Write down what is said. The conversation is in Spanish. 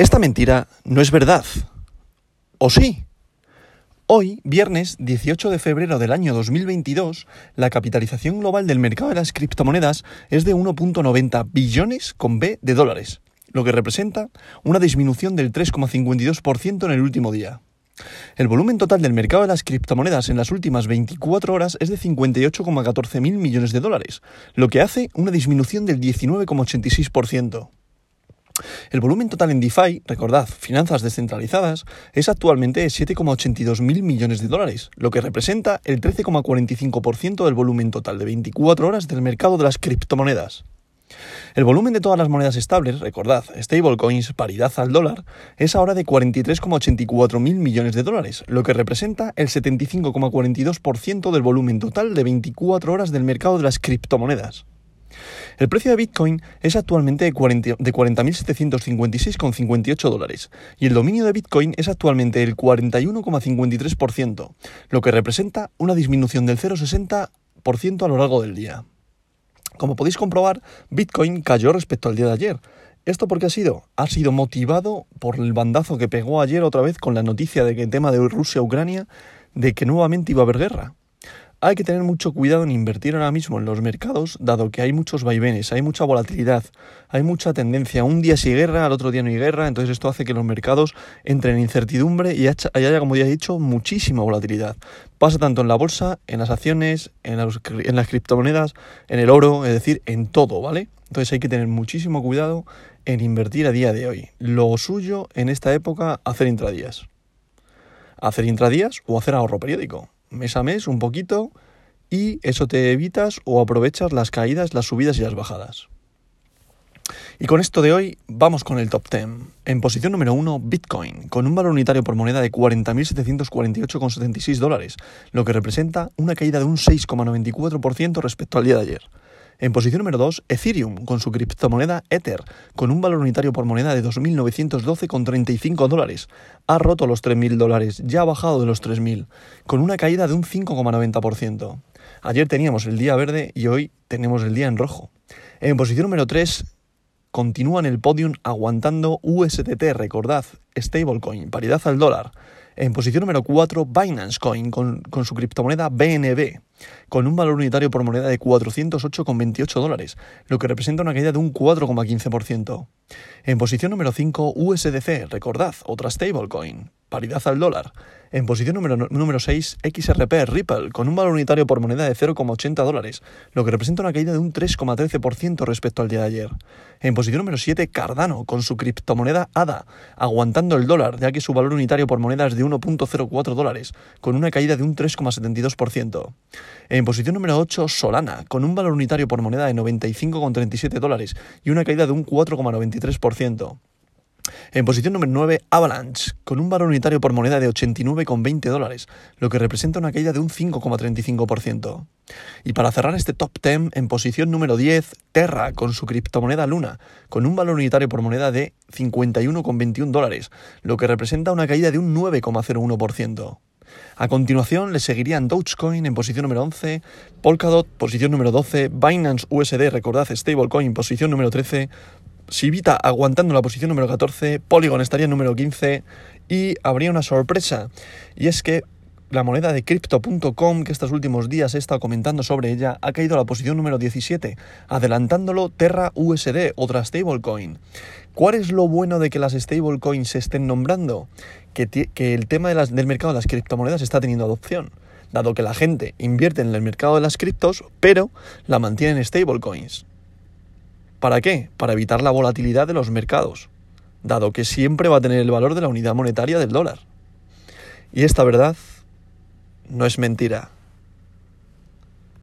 Esta mentira no es verdad. ¿O sí? Hoy, viernes 18 de febrero del año 2022, la capitalización global del mercado de las criptomonedas es de 1.90 billones con B de dólares, lo que representa una disminución del 3,52% en el último día. El volumen total del mercado de las criptomonedas en las últimas 24 horas es de 58,14 mil millones de dólares, lo que hace una disminución del 19,86%. El volumen total en DeFi, recordad, finanzas descentralizadas, es actualmente de 7,82 mil millones de dólares, lo que representa el 13,45% del volumen total de 24 horas del mercado de las criptomonedas. El volumen de todas las monedas estables, recordad, stablecoins, paridad al dólar, es ahora de 43,84 mil millones de dólares, lo que representa el 75,42% del volumen total de 24 horas del mercado de las criptomonedas. El precio de Bitcoin es actualmente de 40.756,58 dólares y el dominio de Bitcoin es actualmente el 41,53%, lo que representa una disminución del 0,60% a lo largo del día. Como podéis comprobar, Bitcoin cayó respecto al día de ayer. ¿Esto por qué ha sido? Ha sido motivado por el bandazo que pegó ayer otra vez con la noticia de que el tema de Rusia-Ucrania, de que nuevamente iba a haber guerra. Hay que tener mucho cuidado en invertir ahora mismo en los mercados, dado que hay muchos vaivenes, hay mucha volatilidad, hay mucha tendencia. Un día sí guerra, al otro día no hay guerra, entonces esto hace que los mercados entren en incertidumbre y haya, como ya he dicho, muchísima volatilidad. Pasa tanto en la bolsa, en las acciones, en, en las criptomonedas, en el oro, es decir, en todo, ¿vale? Entonces hay que tener muchísimo cuidado en invertir a día de hoy. Lo suyo en esta época, hacer intradías. Hacer intradías o hacer ahorro periódico mes a mes un poquito y eso te evitas o aprovechas las caídas, las subidas y las bajadas. Y con esto de hoy vamos con el top 10. En posición número 1, Bitcoin, con un valor unitario por moneda de 40.748,76 dólares, lo que representa una caída de un 6,94% respecto al día de ayer. En posición número 2, Ethereum, con su criptomoneda Ether, con un valor unitario por moneda de 2.912,35 dólares. Ha roto los 3.000 dólares, ya ha bajado de los 3.000, con una caída de un 5,90%. Ayer teníamos el día verde y hoy tenemos el día en rojo. En posición número 3, continúa en el podium aguantando USDT, recordad, stablecoin, paridad al dólar. En posición número 4, Binance Coin, con, su criptomoneda BNB con un valor unitario por moneda de 408,28 dólares, lo que representa una caída de un 4,15%. En posición número 5, USDC, recordad, otra stablecoin, paridad al dólar. En posición número, número 6, XRP Ripple, con un valor unitario por moneda de 0,80 dólares, lo que representa una caída de un 3,13% respecto al día de ayer. En posición número 7, Cardano, con su criptomoneda ADA, aguantando el dólar, ya que su valor unitario por moneda es de 1,04 dólares, con una caída de un 3,72%. En posición número 8, Solana, con un valor unitario por moneda de 95,37 dólares y una caída de un 4,93%. En posición número 9, Avalanche, con un valor unitario por moneda de 89,20 dólares, lo que representa una caída de un 5,35%. Y para cerrar este top 10, en posición número 10, Terra, con su criptomoneda Luna, con un valor unitario por moneda de 51,21 dólares, lo que representa una caída de un 9,01%. A continuación le seguirían Dogecoin en posición número 11, Polkadot posición número 12, Binance USD, recordad, Stablecoin posición número 13, Sivita aguantando la posición número 14, Polygon estaría en número 15 y habría una sorpresa y es que la moneda de crypto.com, que estos últimos días he estado comentando sobre ella, ha caído a la posición número 17, adelantándolo Terra USD, otra stablecoin. ¿Cuál es lo bueno de que las stablecoins se estén nombrando? Que, el tema del mercado de las criptomonedas está teniendo adopción, dado que la gente invierte en el mercado de las criptos, pero la mantiene en stablecoins. ¿Para qué? Para evitar la volatilidad de los mercados, dado que siempre va a tener el valor de la unidad monetaria del dólar. Y esta verdad no es mentira.